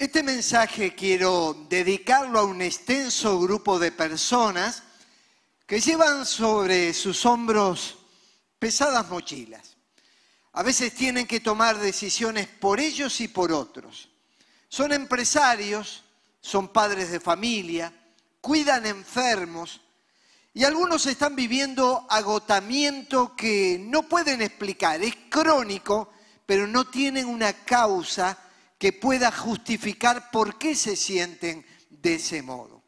Este mensaje quiero dedicarlo a un extenso grupo de personas que llevan sobre sus hombros pesadas mochilas. A veces tienen que tomar decisiones por ellos y por otros. Son empresarios, son padres de familia, cuidan enfermos y algunos están viviendo agotamiento que no pueden explicar. Es crónico, pero no tienen una causa que pueda justificar por qué se sienten de ese modo.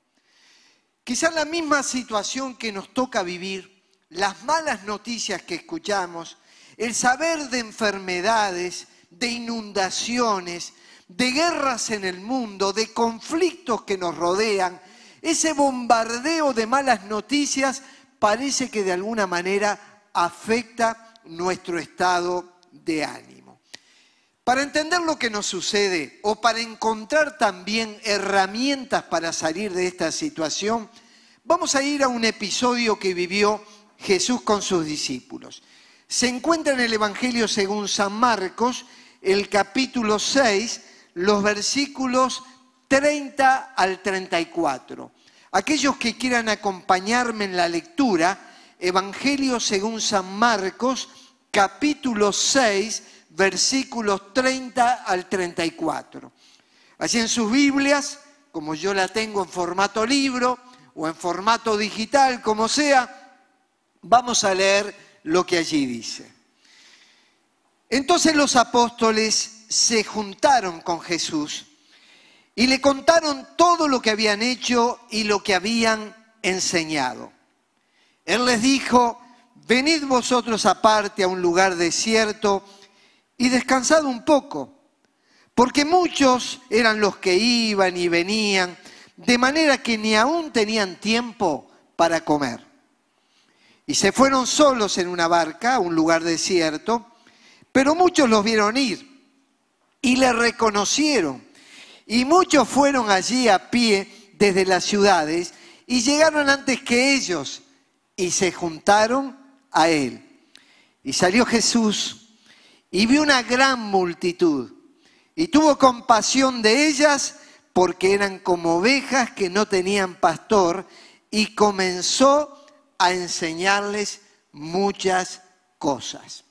Quizás la misma situación que nos toca vivir, las malas noticias que escuchamos, el saber de enfermedades, de inundaciones, de guerras en el mundo, de conflictos que nos rodean, ese bombardeo de malas noticias parece que de alguna manera afecta nuestro estado de ánimo. Para entender lo que nos sucede o para encontrar también herramientas para salir de esta situación, vamos a ir a un episodio que vivió Jesús con sus discípulos. Se encuentra en el Evangelio según San Marcos, el capítulo 6, los versículos 30 al 34. Aquellos que quieran acompañarme en la lectura, Evangelio según San Marcos, capítulo 6, versículos 30 al 34. Así en sus Biblias, como yo la tengo en formato libro o en formato digital, como sea, vamos a leer lo que allí dice. Entonces los apóstoles se juntaron con Jesús y le contaron todo lo que habían hecho y lo que habían enseñado. Él les dijo, venid vosotros aparte a un lugar desierto, y descansado un poco, porque muchos eran los que iban y venían, de manera que ni aún tenían tiempo para comer. Y se fueron solos en una barca a un lugar desierto, pero muchos los vieron ir y le reconocieron. Y muchos fueron allí a pie desde las ciudades y llegaron antes que ellos y se juntaron a él. Y salió Jesús y vio una gran multitud y tuvo compasión de ellas porque eran como ovejas que no tenían pastor y comenzó a enseñarles muchas cosas.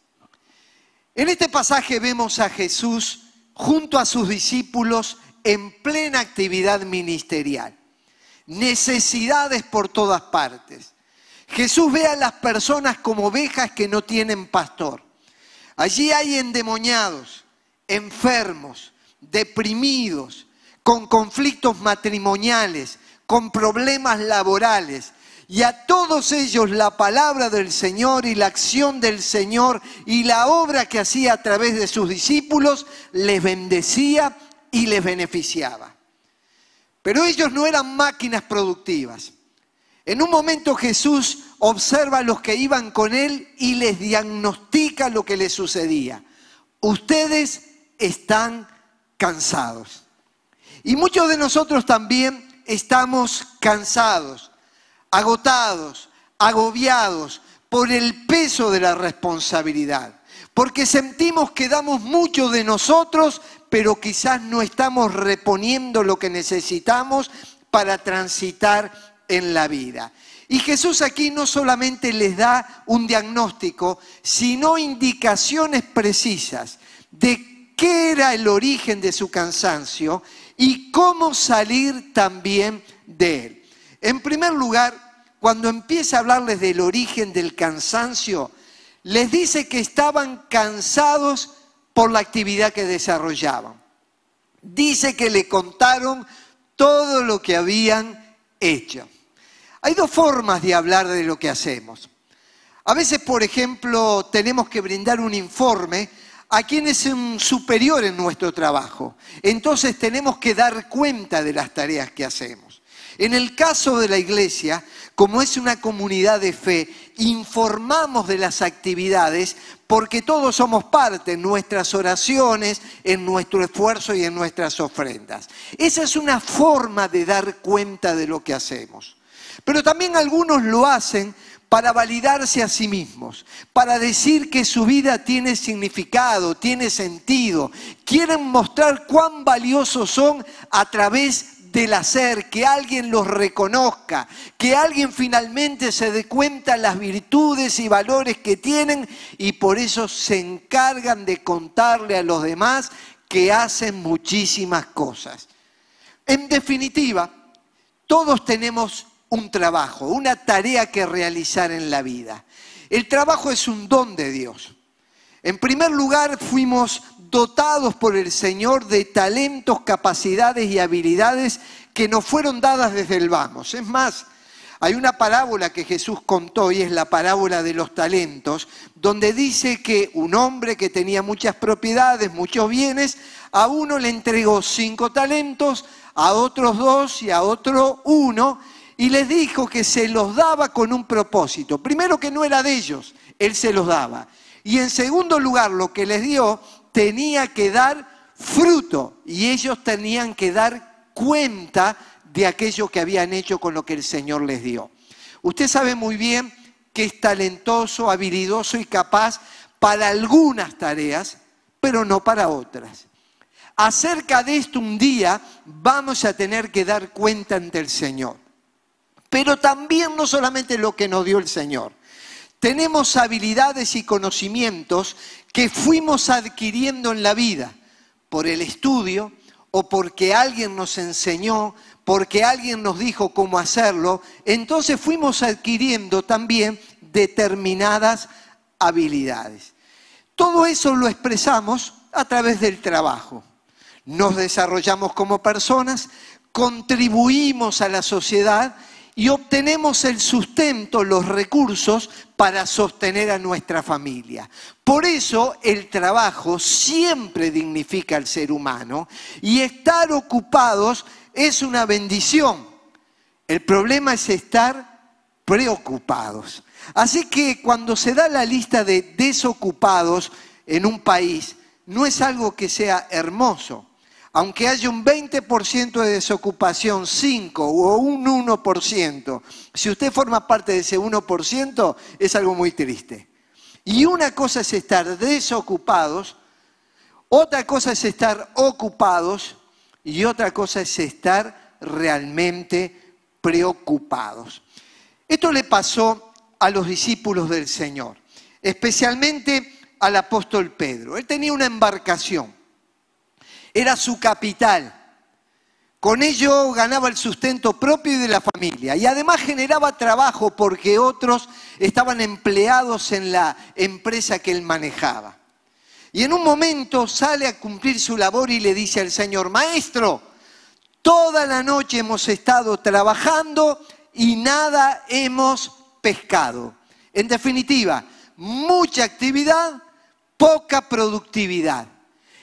En este pasaje vemos a Jesús junto a sus discípulos en plena actividad ministerial. Necesidades por todas partes. Jesús ve a las personas como ovejas que no tienen pastor. Allí hay endemoniados, enfermos, deprimidos, con conflictos matrimoniales, con problemas laborales. Y a todos ellos la palabra del Señor y la acción del Señor y la obra que hacía a través de sus discípulos les bendecía y les beneficiaba. Pero ellos no eran máquinas productivas. En un momento Jesús observa a los que iban con él y les diagnostica lo que les sucedía. Ustedes están cansados. Y muchos de nosotros también estamos cansados, agotados, agobiados por el peso de la responsabilidad. Porque sentimos que damos mucho de nosotros, pero quizás no estamos reponiendo lo que necesitamos para transitar en la vida. Y Jesús aquí no solamente les da un diagnóstico, sino indicaciones precisas de qué era el origen de su cansancio y cómo salir también de él. En primer lugar, cuando empieza a hablarles del origen del cansancio, les dice que estaban cansados por la actividad que desarrollaban. Dice que le contaron todo lo que habían hecho. Hay dos formas de hablar de lo que hacemos. A veces, por ejemplo, tenemos que brindar un informe a quien es un superior en nuestro trabajo. Entonces tenemos que dar cuenta de las tareas que hacemos. En el caso de la iglesia, como es una comunidad de fe, informamos de las actividades porque todos somos parte en nuestras oraciones, en nuestro esfuerzo y en nuestras ofrendas. Esa es una forma de dar cuenta de lo que hacemos. Pero también algunos lo hacen para validarse a sí mismos, para decir que su vida tiene significado, tiene sentido. Quieren mostrar cuán valiosos son a través del hacer, que alguien los reconozca, que alguien finalmente se dé cuenta las virtudes y valores que tienen y por eso se encargan de contarle a los demás que hacen muchísimas cosas. En definitiva, todos tenemos un trabajo, una tarea que realizar en la vida. El trabajo es un don de Dios. En primer lugar, fuimos dotados por el Señor de talentos, capacidades y habilidades que nos fueron dadas desde el vamos. Es más, hay una parábola que Jesús contó y es la parábola de los talentos, donde dice que un hombre que tenía muchas propiedades, muchos bienes, a uno le entregó cinco talentos, a otros dos y a otro uno, y les dijo que se los daba con un propósito. Primero que no era de ellos, él se los daba. Y en segundo lugar, lo que les dio tenía que dar fruto y ellos tenían que dar cuenta de aquello que habían hecho con lo que el Señor les dio. Usted sabe muy bien que es talentoso, habilidoso y capaz para algunas tareas, pero no para otras. Acerca de esto un día vamos a tener que dar cuenta ante el Señor pero también no solamente lo que nos dio el Señor. Tenemos habilidades y conocimientos que fuimos adquiriendo en la vida por el estudio o porque alguien nos enseñó, porque alguien nos dijo cómo hacerlo. Entonces fuimos adquiriendo también determinadas habilidades. Todo eso lo expresamos a través del trabajo. Nos desarrollamos como personas, contribuimos a la sociedad y obtenemos el sustento, los recursos para sostener a nuestra familia. Por eso el trabajo siempre dignifica al ser humano y estar ocupados es una bendición. El problema es estar preocupados. Así que cuando se da la lista de desocupados en un país, no es algo que sea hermoso aunque haya un 20% de desocupación, 5 o un 1%, si usted forma parte de ese 1%, es algo muy triste. Y una cosa es estar desocupados, otra cosa es estar ocupados y otra cosa es estar realmente preocupados. Esto le pasó a los discípulos del Señor, especialmente al apóstol Pedro. Él tenía una embarcación era su capital. Con ello ganaba el sustento propio y de la familia. Y además generaba trabajo porque otros estaban empleados en la empresa que él manejaba. Y en un momento sale a cumplir su labor y le dice al Señor, Maestro, toda la noche hemos estado trabajando y nada hemos pescado. En definitiva, mucha actividad, poca productividad.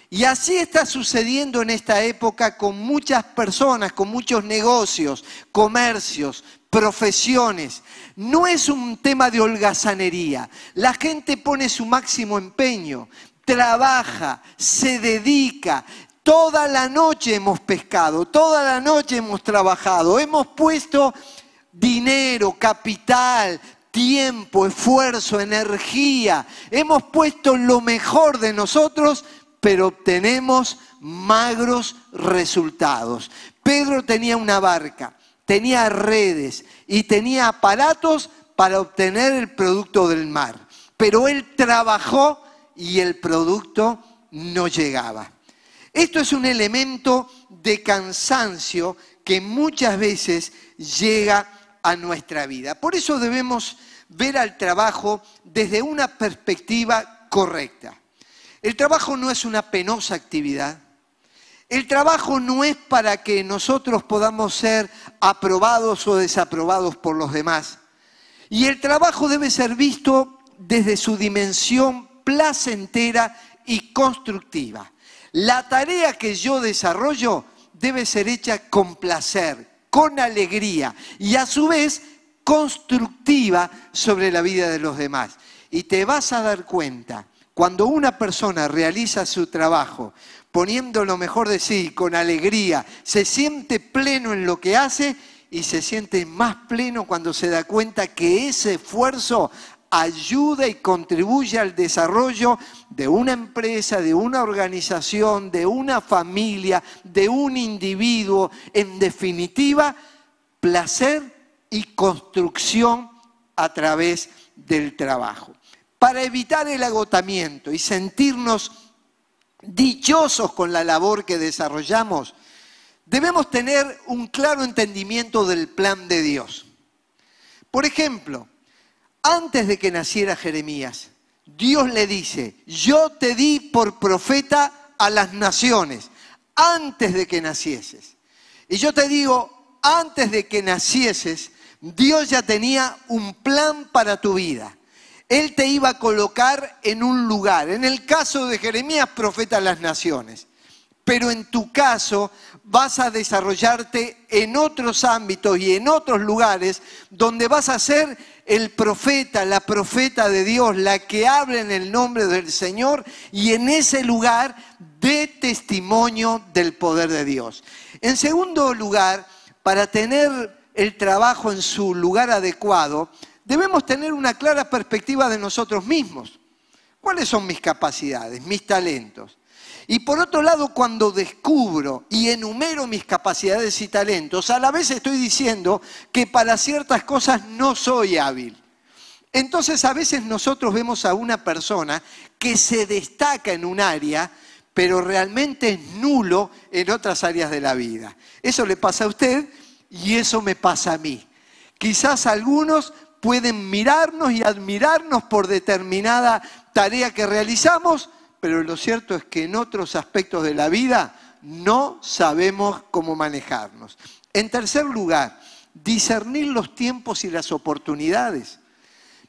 Y así está sucediendo en esta época con muchas personas, con muchos negocios, comercios, profesiones. No es un tema de holgazanería. La gente pone su máximo empeño, trabaja, se dedica. Toda la noche hemos pescado, toda la noche hemos trabajado, hemos puesto dinero, capital, tiempo, esfuerzo, energía. Hemos puesto lo mejor de nosotros pero obtenemos magros resultados. Pedro tenía una barca, tenía redes y tenía aparatos para obtener el producto del mar, pero él trabajó y el producto no llegaba. Esto es un elemento de cansancio que muchas veces llega a nuestra vida. Por eso debemos ver al trabajo desde una perspectiva correcta. El trabajo no es una penosa actividad. El trabajo no es para que nosotros podamos ser aprobados o desaprobados por los demás. Y el trabajo debe ser visto desde su dimensión placentera y constructiva. La tarea que yo desarrollo debe ser hecha con placer, con alegría y a su vez constructiva sobre la vida de los demás. Y te vas a dar cuenta cuando una persona realiza su trabajo poniendo lo mejor de sí, con alegría, se siente pleno en lo que hace y se siente más pleno cuando se da cuenta que ese esfuerzo ayuda y contribuye al desarrollo de una empresa, de una organización, de una familia, de un individuo, en definitiva, placer y construcción a través del trabajo. Para evitar el agotamiento y sentirnos dichosos con la labor que desarrollamos, debemos tener un claro entendimiento del plan de Dios. Por ejemplo, antes de que naciera Jeremías, Dios le dice, yo te di por profeta a las naciones, antes de que nacieses. Y yo te digo, antes de que nacieses, Dios ya tenía un plan para tu vida. Él te iba a colocar en un lugar. En el caso de Jeremías, profeta a las naciones. Pero en tu caso vas a desarrollarte en otros ámbitos y en otros lugares donde vas a ser el profeta, la profeta de Dios, la que habla en el nombre del Señor y en ese lugar de testimonio del poder de Dios. En segundo lugar, para tener el trabajo en su lugar adecuado, debemos tener una clara perspectiva de nosotros mismos. ¿Cuáles son mis capacidades, mis talentos? Y por otro lado, cuando descubro y enumero mis capacidades y talentos, a la vez estoy diciendo que para ciertas cosas no soy hábil. Entonces a veces nosotros vemos a una persona que se destaca en un área, pero realmente es nulo en otras áreas de la vida. Eso le pasa a usted y eso me pasa a mí. Quizás algunos pueden mirarnos y admirarnos por determinada tarea que realizamos, pero lo cierto es que en otros aspectos de la vida no sabemos cómo manejarnos. En tercer lugar, discernir los tiempos y las oportunidades.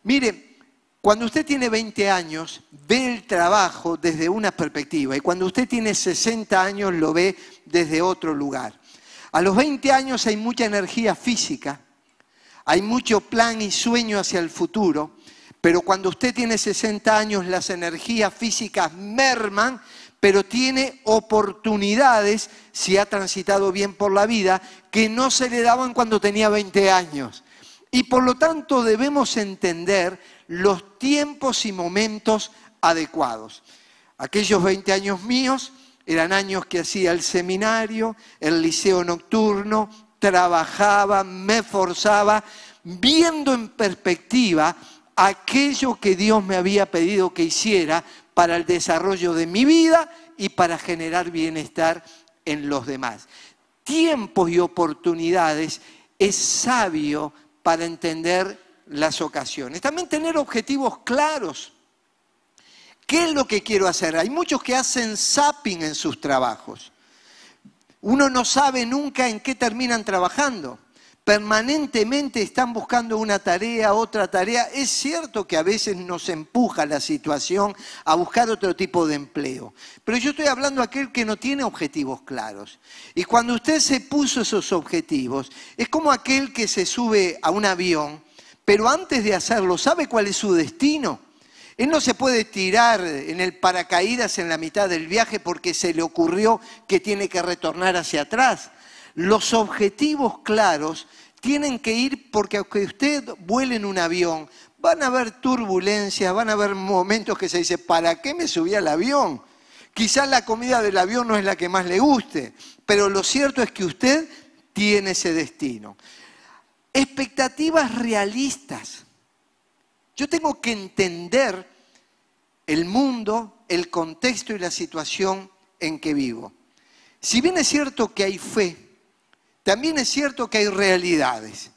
Mire, cuando usted tiene 20 años, ve el trabajo desde una perspectiva y cuando usted tiene 60 años lo ve desde otro lugar. A los 20 años hay mucha energía física, hay mucho plan y sueño hacia el futuro, pero cuando usted tiene 60 años las energías físicas merman, pero tiene oportunidades, si ha transitado bien por la vida, que no se le daban cuando tenía 20 años. Y por lo tanto debemos entender los tiempos y momentos adecuados. Aquellos 20 años míos eran años que hacía el seminario, el liceo nocturno, trabajaba, me forzaba, viendo en perspectiva aquello que Dios me había pedido que hiciera para el desarrollo de mi vida y para generar bienestar en los demás. Tiempos y oportunidades es sabio para entender las ocasiones. También tener objetivos claros. ¿Qué es lo que quiero hacer? Hay muchos que hacen zapping en sus trabajos. Uno no sabe nunca en qué terminan trabajando permanentemente están buscando una tarea, otra tarea. Es cierto que a veces nos empuja la situación a buscar otro tipo de empleo, pero yo estoy hablando de aquel que no tiene objetivos claros. Y cuando usted se puso esos objetivos, es como aquel que se sube a un avión, pero antes de hacerlo, ¿sabe cuál es su destino? Él no se puede tirar en el paracaídas en la mitad del viaje porque se le ocurrió que tiene que retornar hacia atrás. Los objetivos claros tienen que ir porque aunque usted vuele en un avión, van a haber turbulencias, van a haber momentos que se dice, ¿para qué me subí al avión? Quizás la comida del avión no es la que más le guste, pero lo cierto es que usted tiene ese destino. Expectativas realistas. Yo tengo que entender el mundo, el contexto y la situación en que vivo. Si bien es cierto que hay fe, también es cierto que hay realidades.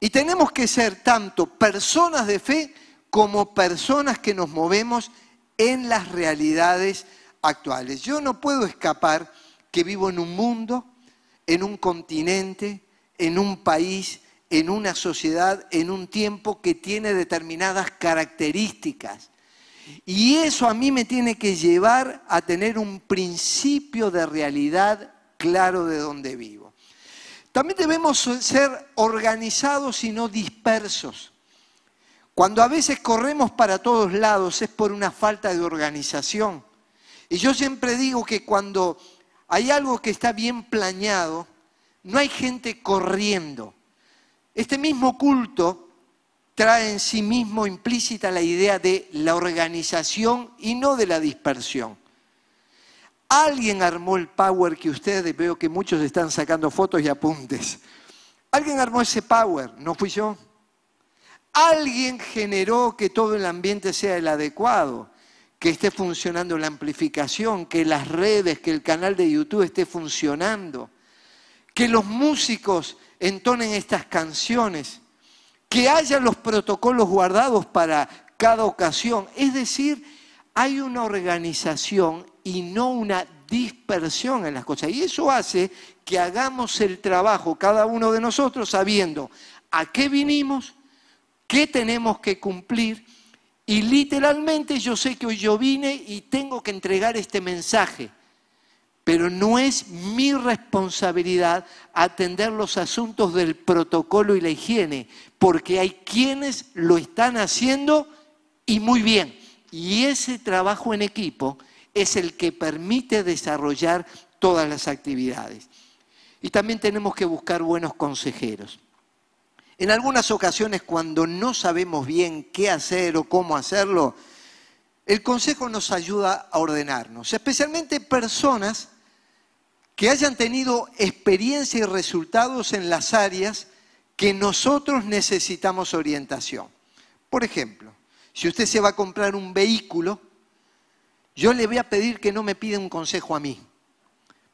Y tenemos que ser tanto personas de fe como personas que nos movemos en las realidades actuales. Yo no puedo escapar que vivo en un mundo, en un continente, en un país, en una sociedad, en un tiempo que tiene determinadas características. Y eso a mí me tiene que llevar a tener un principio de realidad claro de donde vivo. También debemos ser organizados y no dispersos. Cuando a veces corremos para todos lados es por una falta de organización. Y yo siempre digo que cuando hay algo que está bien planeado, no hay gente corriendo, Este mismo culto trae en sí mismo implícita la idea de la organización y no de la dispersión. Alguien armó el power que ustedes, veo que muchos están sacando fotos y apuntes. Alguien armó ese power, no fui yo. Alguien generó que todo el ambiente sea el adecuado, que esté funcionando la amplificación, que las redes, que el canal de YouTube esté funcionando, que los músicos entonen estas canciones, que haya los protocolos guardados para cada ocasión. Es decir, hay una organización y no una dispersión en las cosas. Y eso hace que hagamos el trabajo cada uno de nosotros sabiendo a qué vinimos, qué tenemos que cumplir. Y literalmente yo sé que hoy yo vine y tengo que entregar este mensaje, pero no es mi responsabilidad atender los asuntos del protocolo y la higiene, porque hay quienes lo están haciendo y muy bien. Y ese trabajo en equipo es el que permite desarrollar todas las actividades. Y también tenemos que buscar buenos consejeros. En algunas ocasiones cuando no sabemos bien qué hacer o cómo hacerlo, el consejo nos ayuda a ordenarnos, especialmente personas que hayan tenido experiencia y resultados en las áreas que nosotros necesitamos orientación. Por ejemplo, si usted se va a comprar un vehículo, yo le voy a pedir que no me pida un consejo a mí,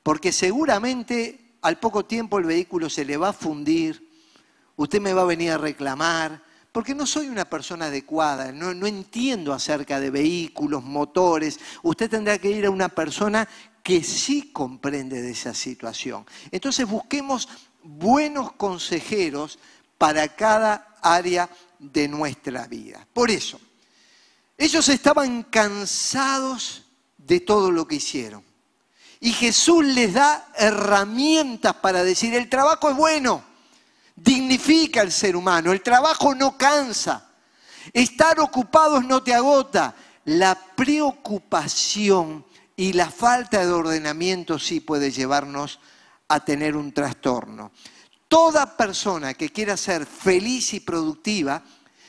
porque seguramente al poco tiempo el vehículo se le va a fundir, usted me va a venir a reclamar, porque no soy una persona adecuada, no, no entiendo acerca de vehículos, motores, usted tendrá que ir a una persona que sí comprende de esa situación. Entonces busquemos buenos consejeros para cada área de nuestra vida. Por eso, ellos estaban cansados de todo lo que hicieron. Y Jesús les da herramientas para decir, el trabajo es bueno, dignifica al ser humano, el trabajo no cansa, estar ocupados no te agota, la preocupación y la falta de ordenamiento sí puede llevarnos a tener un trastorno. Toda persona que quiera ser feliz y productiva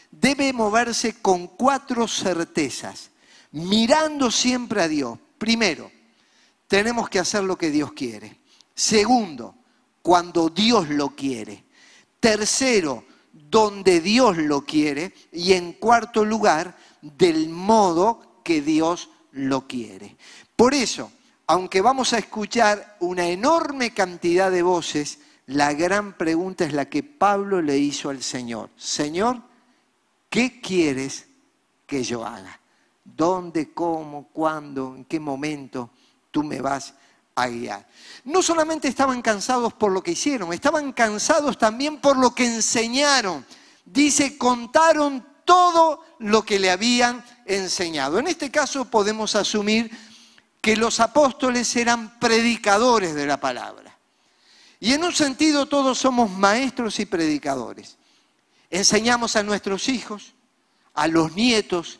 debe moverse con cuatro certezas, mirando siempre a Dios. Primero, tenemos que hacer lo que Dios quiere. Segundo, cuando Dios lo quiere. Tercero, donde Dios lo quiere. Y en cuarto lugar, del modo que Dios lo quiere. Por eso, aunque vamos a escuchar una enorme cantidad de voces, la gran pregunta es la que Pablo le hizo al Señor. Señor, ¿Qué quieres que yo haga? ¿Dónde, cómo, cuándo, en qué momento tú me vas a guiar? No solamente estaban cansados por lo que hicieron, estaban cansados también por lo que enseñaron. Dice, contaron todo lo que le habían enseñado. En este caso podemos asumir que los apóstoles eran predicadores de la palabra. Y en un sentido todos somos maestros y predicadores. Enseñamos a nuestros hijos, a los nietos,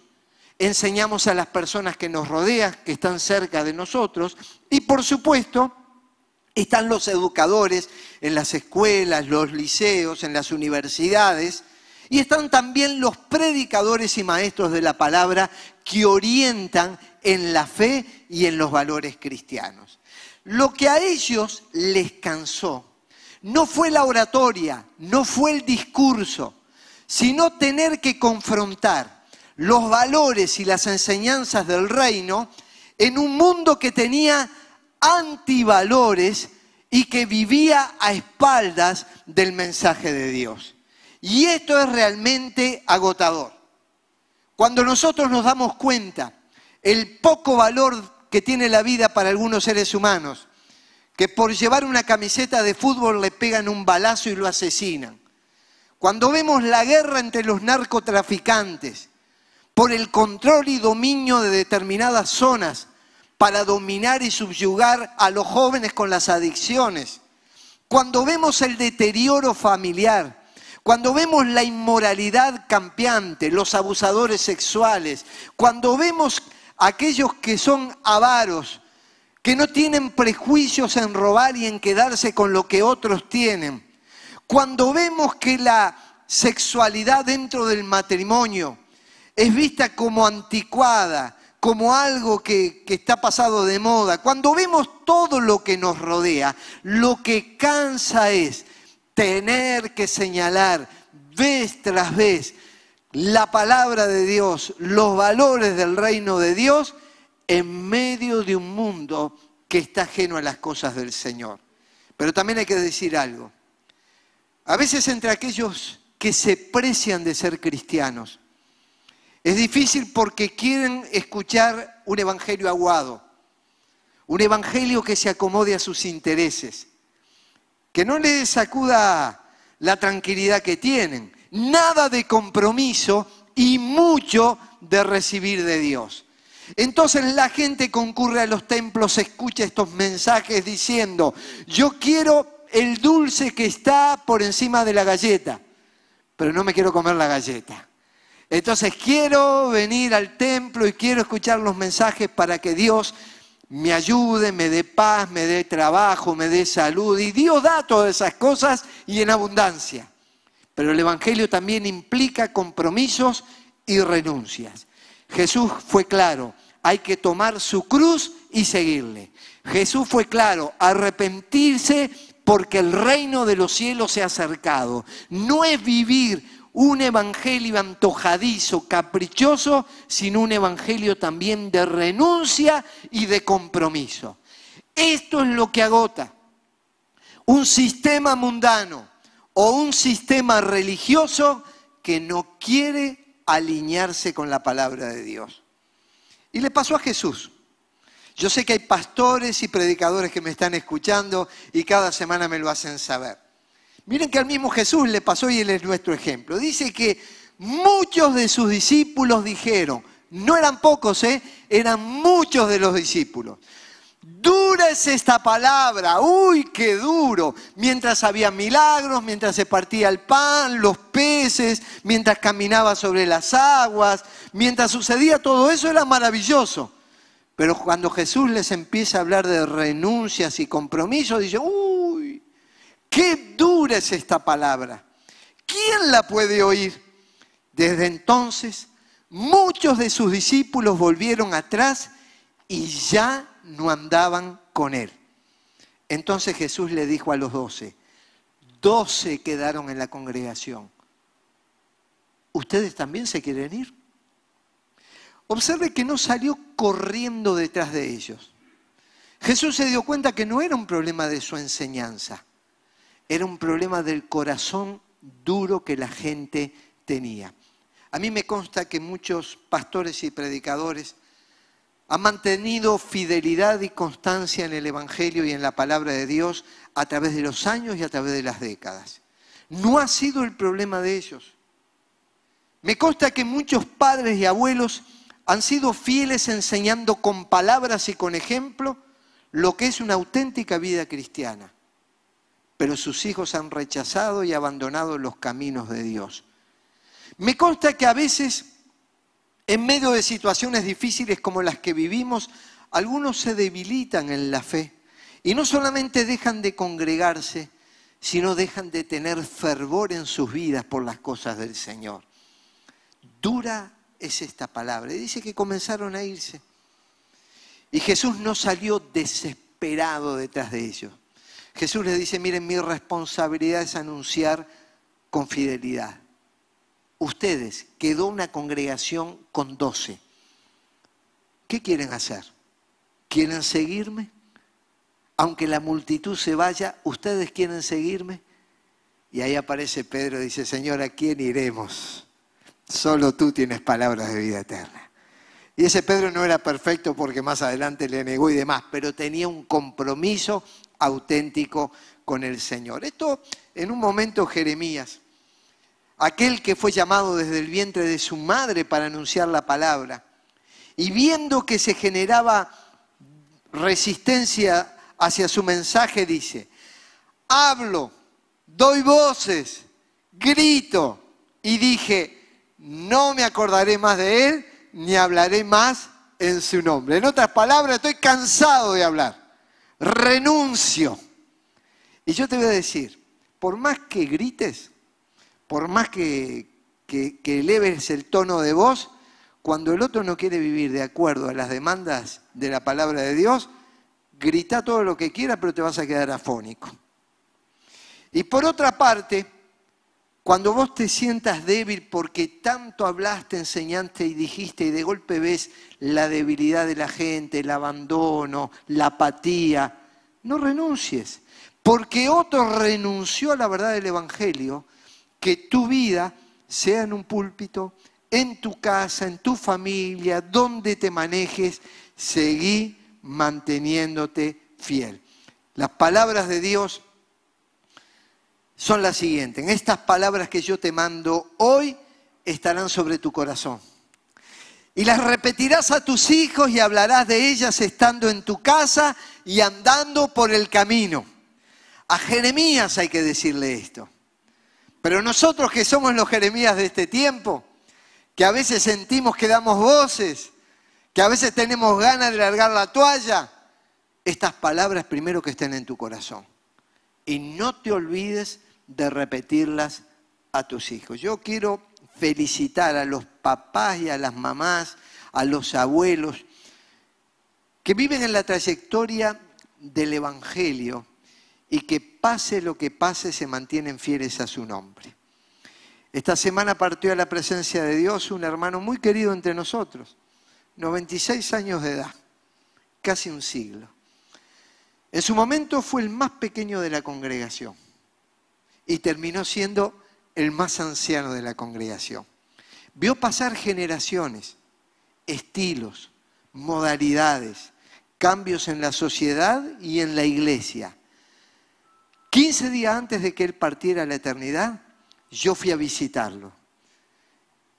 enseñamos a las personas que nos rodean, que están cerca de nosotros, y por supuesto están los educadores en las escuelas, los liceos, en las universidades, y están también los predicadores y maestros de la palabra que orientan en la fe y en los valores cristianos. Lo que a ellos les cansó no fue la oratoria, no fue el discurso, sino tener que confrontar los valores y las enseñanzas del reino en un mundo que tenía antivalores y que vivía a espaldas del mensaje de Dios. Y esto es realmente agotador. Cuando nosotros nos damos cuenta el poco valor que tiene la vida para algunos seres humanos, que por llevar una camiseta de fútbol le pegan un balazo y lo asesinan, cuando vemos la guerra entre los narcotraficantes por el control y dominio de determinadas zonas para dominar y subyugar a los jóvenes con las adicciones, cuando vemos el deterioro familiar, cuando vemos la inmoralidad campeante, los abusadores sexuales, cuando vemos aquellos que son avaros, que no tienen prejuicios en robar y en quedarse con lo que otros tienen, Cuando vemos que la sexualidad dentro del matrimonio es vista como anticuada, como algo que, que, está pasado de moda, cuando vemos todo lo que nos rodea, lo que cansa es tener que señalar vez tras vez la palabra de Dios, los valores del reino de Dios en medio de un mundo que está ajeno a las cosas del Señor. Pero también hay que decir algo. A veces entre aquellos que se precian de ser cristianos, es difícil porque quieren escuchar un evangelio aguado, un evangelio que se acomode a sus intereses, que no les sacuda la tranquilidad que tienen, nada de compromiso y mucho de recibir de Dios. Entonces la gente concurre a los templos, escucha estos mensajes diciendo, yo quiero el dulce que está por encima de la galleta, pero no me quiero comer la galleta. Entonces quiero venir al templo y quiero escuchar los mensajes para que Dios me ayude, me dé paz, me dé trabajo, me dé salud. Y Dios da todas esas cosas y en abundancia. Pero el Evangelio también implica compromisos y renuncias. Jesús fue claro, hay que tomar su cruz y seguirle. Jesús fue claro, arrepentirse porque el reino de los cielos se ha acercado. No es vivir un evangelio antojadizo, caprichoso, sino un evangelio también de renuncia y de compromiso. Esto es lo que agota un sistema mundano o un sistema religioso que no quiere alinearse con la palabra de Dios. Y le pasó a Jesús. Yo sé que hay pastores y predicadores que me están escuchando y cada semana me lo hacen saber. Miren que al mismo Jesús le pasó y él es nuestro ejemplo. Dice que muchos de sus discípulos dijeron, no eran pocos, ¿eh? eran muchos de los discípulos. Dura es esta palabra, uy, qué duro. Mientras había milagros, mientras se partía el pan, los peces, mientras caminaba sobre las aguas, mientras sucedía todo eso era maravilloso. Pero cuando Jesús les empieza a hablar de renuncias y compromisos, dice, uy, Qué dura es esta palabra. ¿Quién la puede oír? Desde entonces, muchos de sus discípulos volvieron atrás y ya no andaban con él. Entonces Jesús le dijo a los doce, doce quedaron en la congregación. ¿Ustedes también se quieren ir? Observe que no salió corriendo detrás de ellos. Jesús se dio cuenta que no era un problema de su enseñanza era un problema del corazón duro que la gente tenía. A mí me consta que muchos pastores y predicadores han mantenido fidelidad y constancia en el Evangelio y en la palabra de Dios a través de los años y a través de las décadas. No ha sido el problema de ellos. Me consta que muchos padres y abuelos han sido fieles enseñando con palabras y con ejemplo lo que es una auténtica vida cristiana pero sus hijos han rechazado y abandonado los caminos de Dios. Me consta que a veces, en medio de situaciones difíciles como las que vivimos, algunos se debilitan en la fe y no solamente dejan de congregarse, sino dejan de tener fervor en sus vidas por las cosas del Señor. Dura es esta palabra. Y dice que comenzaron a irse. Y Jesús no salió desesperado detrás de ellos. Jesús les dice, miren, mi responsabilidad es anunciar con fidelidad. Ustedes, quedó una congregación con doce. ¿Qué quieren hacer? ¿Quieren seguirme? Aunque la multitud se vaya, ¿ustedes quieren seguirme? Y ahí aparece Pedro y dice, Señor, ¿a quién iremos? Solo tú tienes palabras de vida eterna. Y ese Pedro no era perfecto porque más adelante le negó y demás, pero tenía un compromiso auténtico con el Señor. Esto en un momento Jeremías, aquel que fue llamado desde el vientre de su madre para anunciar la palabra, y viendo que se generaba resistencia hacia su mensaje, dice, hablo, doy voces, grito, y dije, no me acordaré más de él, ni hablaré más en su nombre. En otras palabras, estoy cansado de hablar renuncio. Y yo te voy a decir, por más que grites, por más que, eleves el tono de voz, cuando el otro no quiere vivir de acuerdo a las demandas de la palabra de Dios, grita todo lo que quiera, pero te vas a quedar afónico. Y por otra parte, cuando vos te sientas débil porque tanto hablaste, enseñaste y dijiste y de golpe ves la debilidad de la gente, el abandono, la apatía, no renuncies, porque otro renunció a la verdad del Evangelio, que tu vida sea en un púlpito, en tu casa, en tu familia, donde te manejes, seguí manteniéndote fiel. Las palabras de Dios son las siguientes. En estas palabras que yo te mando hoy estarán sobre tu corazón. Y las repetirás a tus hijos y hablarás de ellas estando en tu casa y andando por el camino. A Jeremías hay que decirle esto. Pero nosotros que somos los Jeremías de este tiempo, que a veces sentimos que damos voces, que a veces tenemos ganas de largar la toalla, estas palabras primero que estén en tu corazón. Y no te olvides de repetirlas a tus hijos. Yo quiero felicitar a los papás y a las mamás, a los abuelos, que viven en la trayectoria del Evangelio y que pase lo que pase se mantienen fieles a su nombre. Esta semana partió a la presencia de Dios un hermano muy querido entre nosotros, 96 años de edad, casi un siglo. En su momento fue el más pequeño de la congregación y terminó siendo el más anciano de la congregación. Vio pasar generaciones, estilos, modalidades, cambios en la sociedad y en la iglesia. 15 días antes de que él partiera a la eternidad, yo fui a visitarlo.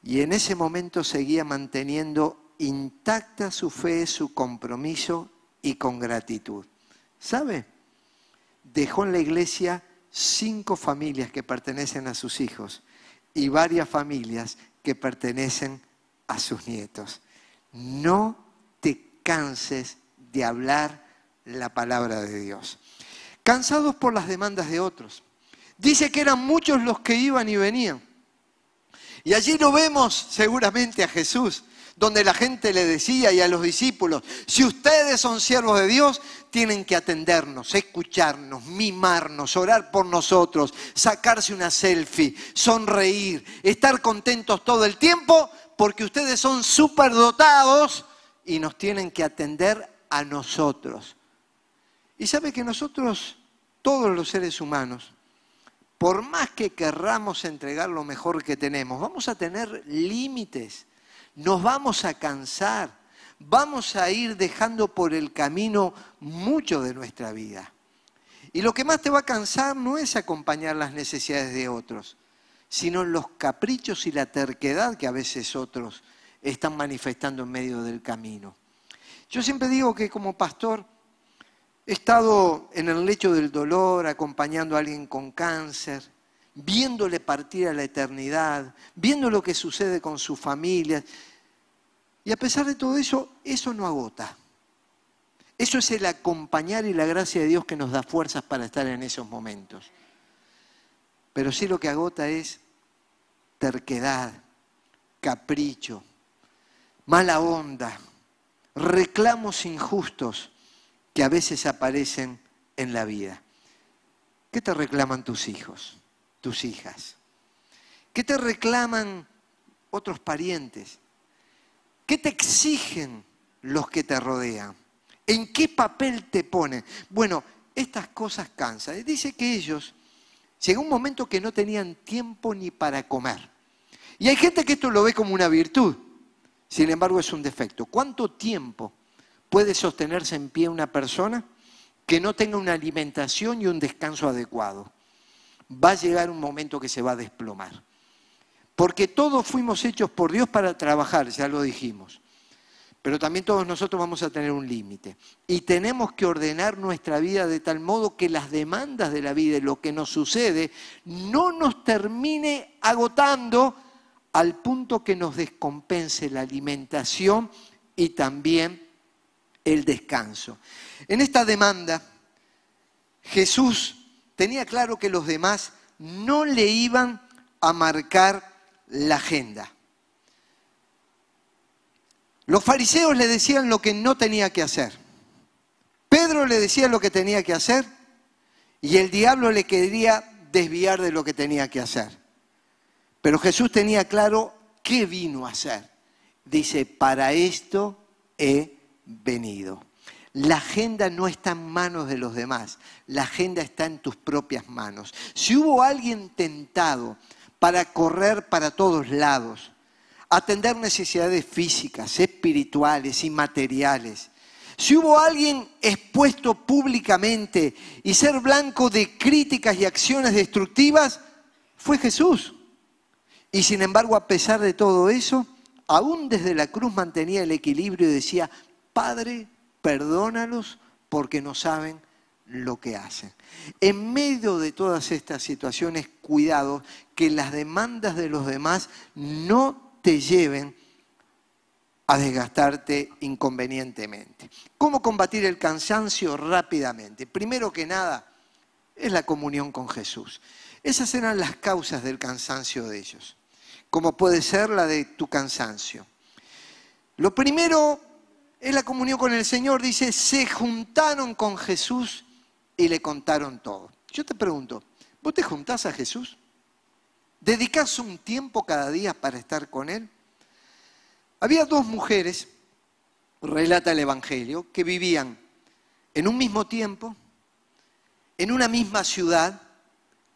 Y en ese momento seguía manteniendo intacta su fe, su compromiso y con gratitud. ¿Sabe? Dejó en la iglesia cinco familias que pertenecen a sus hijos y varias familias que pertenecen a sus nietos. No te canses de hablar la palabra de Dios. Cansados por las demandas de otros. Dice que eran muchos los que iban y venían. Y allí lo vemos seguramente a Jesús donde la gente le decía y a los discípulos, si ustedes son siervos de Dios, tienen que atendernos, escucharnos, mimarnos, orar por nosotros, sacarse una selfie, sonreír, estar contentos todo el tiempo, porque ustedes son superdotados y nos tienen que atender a nosotros. Y sabe que nosotros, todos los seres humanos, por más que querramos entregar lo mejor que tenemos, vamos a tener límites nos vamos a cansar, vamos a ir dejando por el camino mucho de nuestra vida. Y lo que más te va a cansar no es acompañar las necesidades de otros, sino los caprichos y la terquedad que a veces otros están manifestando en medio del camino. Yo siempre digo que como pastor he estado en el lecho del dolor acompañando a alguien con cáncer, viéndole partir a la eternidad, viendo lo que sucede con su familia. Y a pesar de todo eso, eso no agota. Eso es el acompañar y la gracia de Dios que nos da fuerzas para estar en esos momentos. Pero sí lo que agota es terquedad, capricho, mala onda, reclamos injustos que a veces aparecen en la vida. ¿Qué te reclaman tus hijos? tus hijas? ¿Qué te reclaman otros parientes? ¿Qué te exigen los que te rodean? ¿En qué papel te ponen? Bueno, estas cosas cansan. Dice que ellos llegó un momento que no tenían tiempo ni para comer. Y hay gente que esto lo ve como una virtud, sin embargo es un defecto. ¿Cuánto tiempo puede sostenerse en pie una persona que no tenga una alimentación y un descanso adecuado? va a llegar un momento que se va a desplomar. Porque todos fuimos hechos por Dios para trabajar, ya lo dijimos. Pero también todos nosotros vamos a tener un límite. Y tenemos que ordenar nuestra vida de tal modo que las demandas de la vida y lo que nos sucede no nos termine agotando al punto que nos descompense la alimentación y también el descanso. En esta demanda, Jesús tenía claro que los demás no le iban a marcar la agenda. Los fariseos le decían lo que no tenía que hacer. Pedro le decía lo que tenía que hacer y el diablo le quería desviar de lo que tenía que hacer. Pero Jesús tenía claro qué vino a hacer. Dice, para esto he venido. La agenda no está en manos de los demás, la agenda está en tus propias manos. Si hubo alguien tentado para correr para todos lados, atender necesidades físicas, espirituales y materiales, si hubo alguien expuesto públicamente y ser blanco de críticas y acciones destructivas, fue Jesús. Y sin embargo, a pesar de todo eso, aún desde la cruz mantenía el equilibrio y decía, Padre, perdónalos porque no saben lo que hacen. En medio de todas estas situaciones, cuidado que las demandas de los demás no te lleven a desgastarte inconvenientemente. ¿Cómo combatir el cansancio rápidamente? Primero que nada, es la comunión con Jesús. Esas eran las causas del cansancio de ellos, como puede ser la de tu cansancio. Lo primero es la comunión con el Señor, dice, se juntaron con Jesús y le contaron todo. Yo te pregunto, ¿vos te juntás a Jesús? ¿Dedicás un tiempo cada día para estar con Él? Había dos mujeres, relata el Evangelio, que vivían en un mismo tiempo, en una misma ciudad,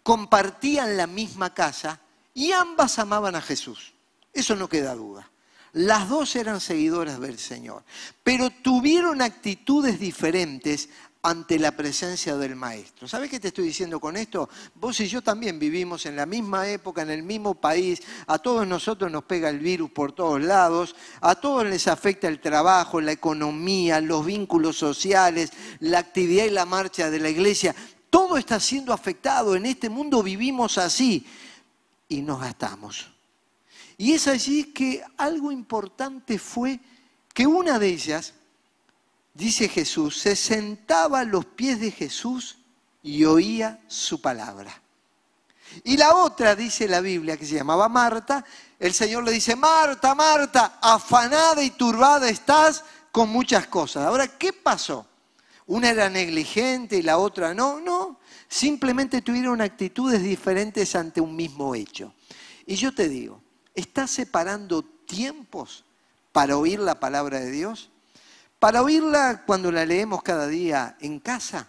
compartían la misma casa y ambas amaban a Jesús. Eso no queda duda. Las dos eran seguidoras del Señor, pero tuvieron actitudes diferentes ante la presencia del Maestro. ¿Sabes qué te estoy diciendo con esto? Vos y yo también vivimos en la misma época, en el mismo país, a todos nosotros nos pega el virus por todos lados, a todos les afecta el trabajo, la economía, los vínculos sociales, la actividad y la marcha de la iglesia. Todo está siendo afectado, en este mundo vivimos así y nos gastamos. Y es allí que algo importante fue que una de ellas, dice Jesús, se sentaba a los pies de Jesús y oía su palabra. Y la otra, dice la Biblia, que se llamaba Marta, el Señor le dice, Marta, Marta, afanada y turbada estás con muchas cosas. Ahora, ¿qué pasó? Una era negligente y la otra no, no. Simplemente tuvieron actitudes diferentes ante un mismo hecho. Y yo te digo, ¿Estás separando tiempos para oír la palabra de Dios? ¿Para oírla cuando la leemos cada día en casa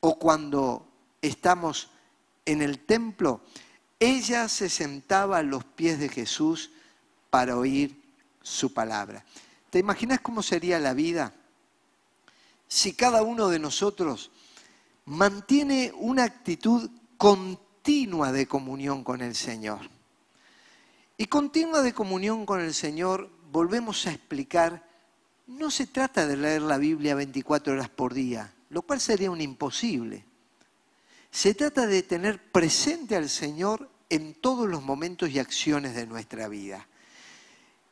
o cuando estamos en el templo? Ella se sentaba a los pies de Jesús para oír su palabra. ¿Te imaginas cómo sería la vida si cada uno de nosotros mantiene una actitud continua de comunión con el Señor? Y continua de comunión con el Señor, volvemos a explicar, no se trata de leer la Biblia 24 horas por día, lo cual sería un imposible. Se trata de tener presente al Señor en todos los momentos y acciones de nuestra vida.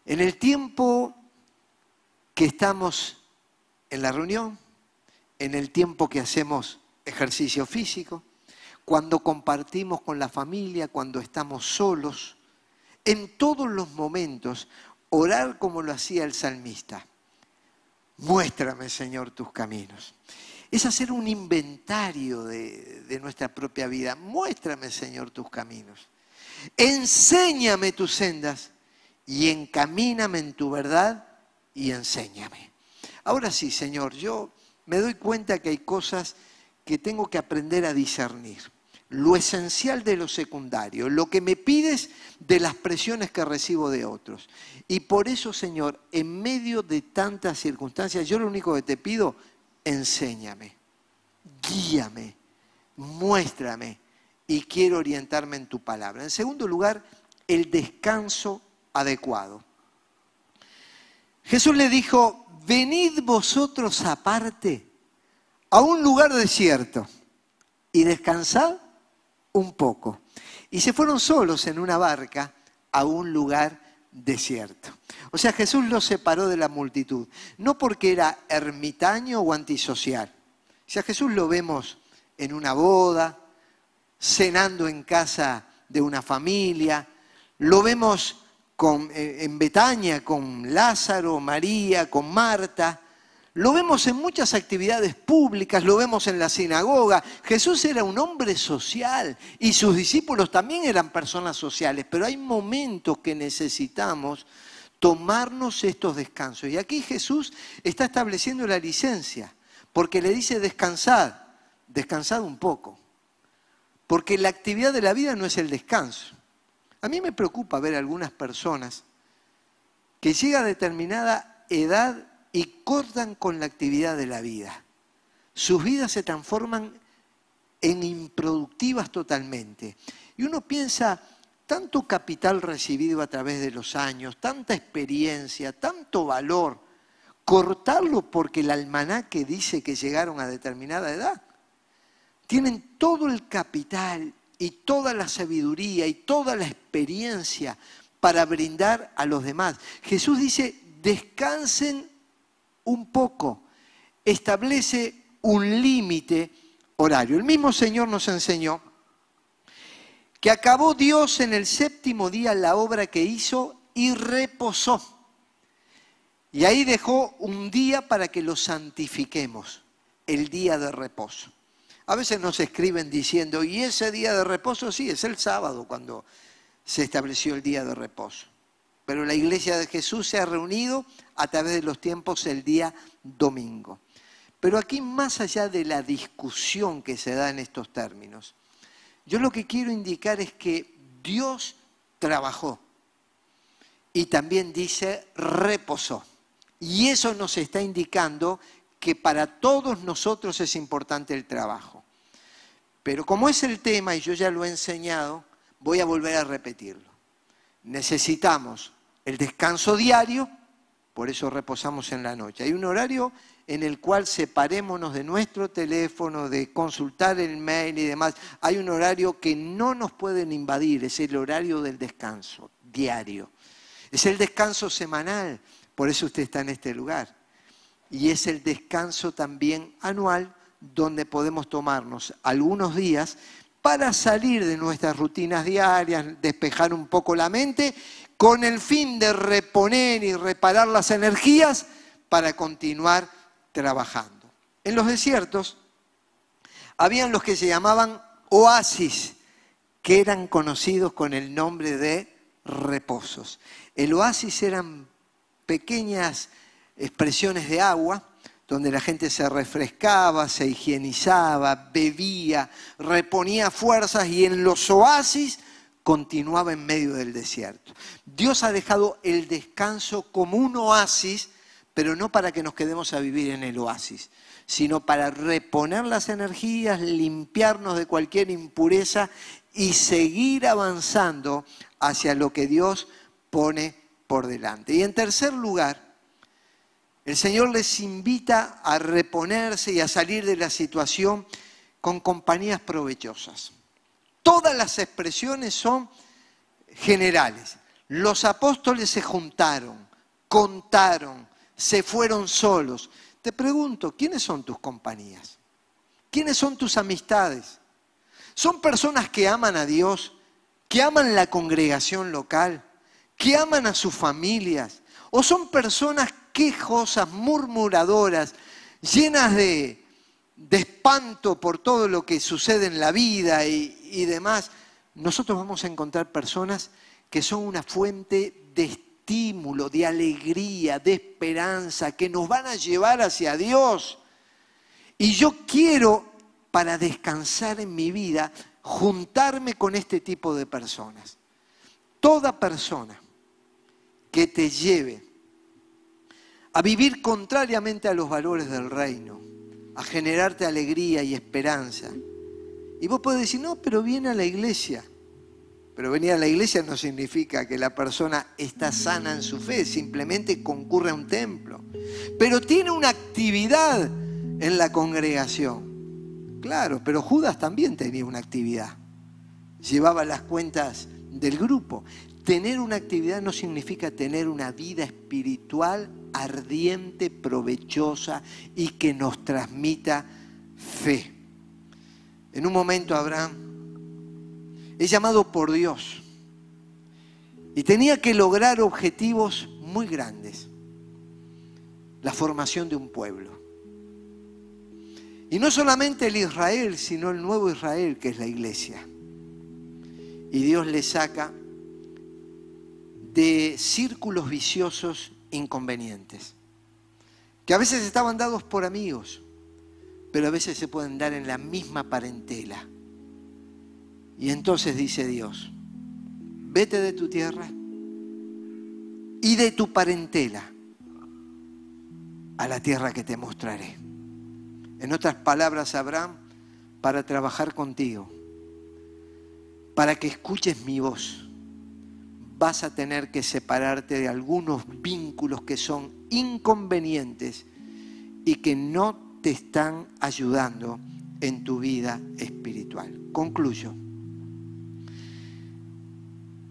En el tiempo que estamos en la reunión, en el tiempo que hacemos ejercicio físico, cuando compartimos con la familia, cuando estamos solos, en todos los momentos orar como lo hacía el salmista. Muéstrame, Señor, tus caminos. Es hacer un inventario de, nuestra propia vida. Muéstrame, Señor, tus caminos. Enséñame tus sendas y encamíname en tu verdad y enséñame. Ahora sí, Señor, yo me doy cuenta que hay cosas que tengo que aprender a discernir lo esencial de lo secundario, lo que me pides de las presiones que recibo de otros. Y por eso, Señor, en medio de tantas circunstancias, yo lo único que te pido, enséñame, guíame, muéstrame y quiero orientarme en tu palabra. En segundo lugar, el descanso adecuado. Jesús le dijo, venid vosotros aparte a un lugar desierto y descansad un poco. Y se fueron solos en una barca a un lugar desierto. O sea, Jesús los separó de la multitud, no porque era ermitaño o antisocial. O sea, Jesús lo vemos en una boda, cenando en casa de una familia, lo vemos eh, en Betania con Lázaro, María, con Marta, lo vemos en muchas actividades públicas, lo vemos en la sinagoga. Jesús era un hombre social y sus discípulos también eran personas sociales, pero hay momentos que necesitamos tomarnos estos descansos. Y aquí Jesús está estableciendo la licencia, porque le dice descansad, descansad un poco, porque la actividad de la vida no es el descanso. A mí me preocupa ver algunas personas que llega a determinada edad y cortan con la actividad de la vida. Sus vidas se transforman en improductivas totalmente. Y uno piensa, tanto capital recibido a través de los años, tanta experiencia, tanto valor, cortarlo porque el almanaque dice que llegaron a determinada edad. Tienen todo el capital y toda la sabiduría y toda la experiencia para brindar a los demás. Jesús dice, descansen un poco, establece un límite horario. El mismo Señor nos enseñó que acabó Dios en el séptimo día la obra que hizo y reposó. Y ahí dejó un día para que lo santifiquemos, el día de reposo. A veces nos escriben diciendo, y ese día de reposo sí, es el sábado cuando se estableció el día de reposo pero la iglesia de Jesús se ha reunido a través de los tiempos el día domingo. Pero aquí, más allá de la discusión que se da en estos términos, yo lo que quiero indicar es que Dios trabajó y también dice reposó. Y eso nos está indicando que para todos nosotros es importante el trabajo. Pero como es el tema y yo ya lo he enseñado, voy a volver a repetirlo. Necesitamos el descanso diario, por eso reposamos en la noche. Hay un horario en el cual separémonos de nuestro teléfono, de consultar el mail y demás. Hay un horario que no nos pueden invadir, es el horario del descanso diario. Es el descanso semanal, por eso usted está en este lugar. Y es el descanso también anual donde podemos tomarnos algunos días para salir de nuestras rutinas diarias, despejar un poco la mente con el fin de reponer y reparar las energías para continuar trabajando. En los desiertos habían los que se llamaban oasis, que eran conocidos con el nombre de reposos. El oasis eran pequeñas expresiones de agua donde la gente se refrescaba, se higienizaba, bebía, reponía fuerzas y en los oasis continuaba en medio del desierto. Dios ha dejado el descanso como un oasis, pero no para que nos quedemos a vivir en el oasis, sino para reponer las energías, limpiarnos de cualquier impureza y seguir avanzando hacia lo que Dios pone por delante. Y en tercer lugar, el Señor les invita a reponerse y a salir de la situación con compañías provechosas. Todas las expresiones son generales. Los apóstoles se juntaron, contaron, se fueron solos. Te pregunto, ¿quiénes son tus compañías? ¿Quiénes son tus amistades? ¿Son personas que aman a Dios, que aman la congregación local, que aman a sus familias? ¿O son personas quejosas, murmuradoras, llenas de, de espanto por todo lo que sucede en la vida y, demás, nosotros vamos a encontrar personas que son una fuente de estímulo, de alegría, de esperanza, que nos van a llevar hacia Dios. Y yo quiero, para descansar en mi vida, juntarme con este tipo de personas. Toda persona que te lleve a vivir contrariamente a los valores del reino, a generarte alegría y esperanza. Y vos podés decir, no, pero viene a la iglesia. Pero venir a la iglesia no significa que la persona está sana en su fe, simplemente concurre a un templo. Pero tiene una actividad en la congregación. Claro, pero Judas también tenía una actividad. Llevaba las cuentas del grupo. Tener una actividad no significa tener una vida espiritual ardiente, provechosa y que nos transmita fe. En un momento Abraham es llamado por Dios y tenía que lograr objetivos muy grandes. La formación de un pueblo. Y no solamente el Israel, sino el nuevo Israel, que es la iglesia. Y Dios le saca de círculos viciosos inconvenientes, que a veces estaban dados por amigos, pero a veces se pueden dar en la misma parentela. Y entonces dice Dios, vete de tu tierra y de tu parentela a la tierra que te mostraré. En otras palabras, Abraham, para trabajar contigo, para que escuches mi voz, vas a tener que separarte de algunos vínculos que son inconvenientes y que no te están ayudando en tu vida espiritual. Concluyo.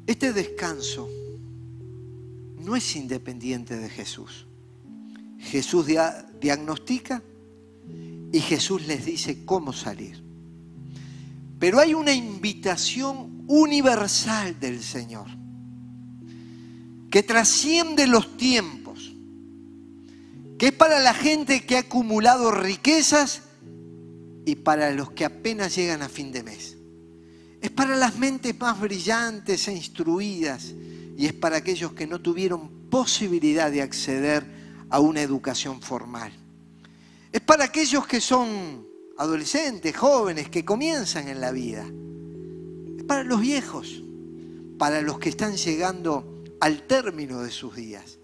Este descanso no es independiente de Jesús. Jesús diagnostica y Jesús les dice cómo salir. Pero hay una invitación universal del Señor que trasciende los tiempos, que es para la gente que ha acumulado riquezas y para los que apenas llegan a fin de mes. Es para las mentes más brillantes e instruidas y es para aquellos que no tuvieron posibilidad de acceder a una educación formal. Es para aquellos que son adolescentes, jóvenes, que comienzan en la vida. Es para los viejos, para los que están llegando al término de sus días.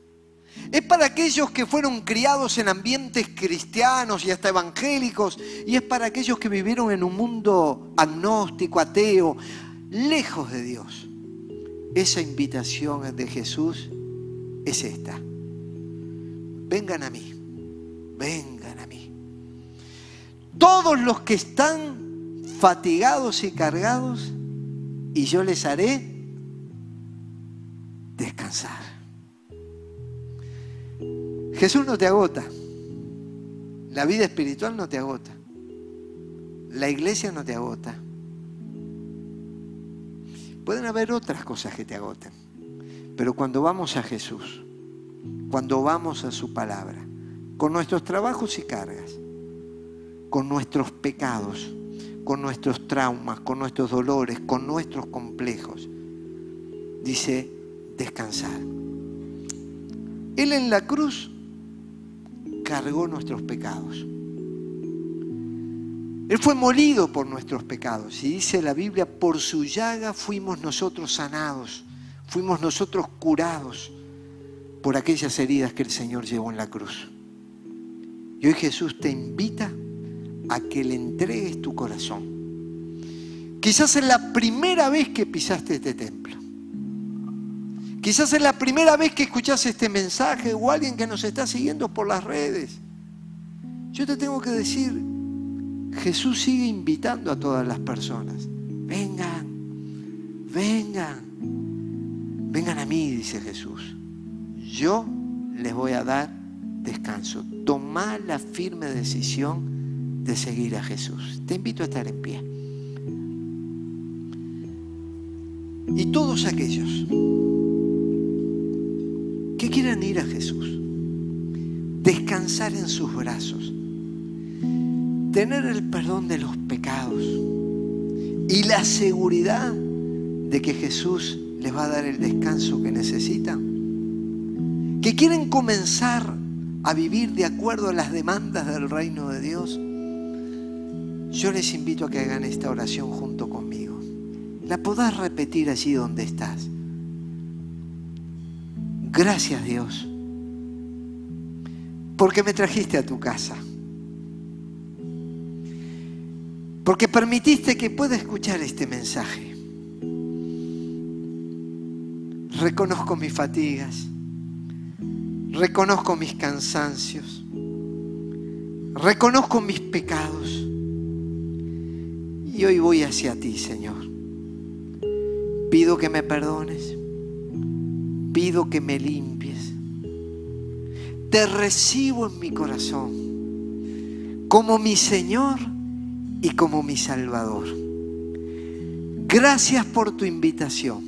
Es para aquellos que fueron criados en ambientes cristianos y hasta evangélicos. Y es para aquellos que vivieron en un mundo agnóstico, ateo, lejos de Dios. Esa invitación de Jesús es esta. Vengan a mí, vengan a mí. Todos los que están fatigados y cargados, y yo les haré descansar. Jesús no te agota. La vida espiritual no te agota. La iglesia no te agota. Pueden haber otras cosas que te agoten, pero cuando vamos a Jesús, cuando vamos a su palabra, con nuestros trabajos y cargas, con nuestros pecados, con nuestros traumas, con nuestros dolores, con nuestros complejos, dice descansar. Él en la cruz cargó nuestros pecados. Él fue molido por nuestros pecados. Y dice la Biblia, por su llaga fuimos nosotros sanados, fuimos nosotros curados por aquellas heridas que el Señor llevó en la cruz. Y hoy Jesús te invita a que le entregues tu corazón. Quizás es la primera vez que pisaste este templo. Quizás es la primera vez que escuchas este mensaje o alguien que nos está siguiendo por las redes. Yo te tengo que decir, Jesús sigue invitando a todas las personas. Vengan, vengan, vengan a mí, dice Jesús. Yo les voy a dar descanso. Toma la firme decisión de seguir a Jesús. Te invito a estar en pie. Y todos aquellos que quieran ir a Jesús, descansar en sus brazos, tener el perdón de los pecados y la seguridad de que Jesús les va a dar el descanso que necesitan, que quieren comenzar a vivir de acuerdo a las demandas del reino de Dios, yo les invito a que hagan esta oración junto conmigo. La podás repetir allí donde estás. Gracias Dios, porque me trajiste a tu casa. porque permitiste que pueda escuchar este mensaje. Reconozco mis fatigas, reconozco mis cansancios, reconozco mis pecados y hoy voy hacia ti, Señor. Pido que me perdones, pido que me limpies. Te recibo en mi corazón como mi Señor y como mi Salvador. Gracias por tu invitación.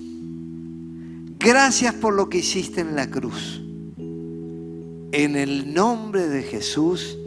Gracias por lo que hiciste en la cruz. En el nombre de Jesús.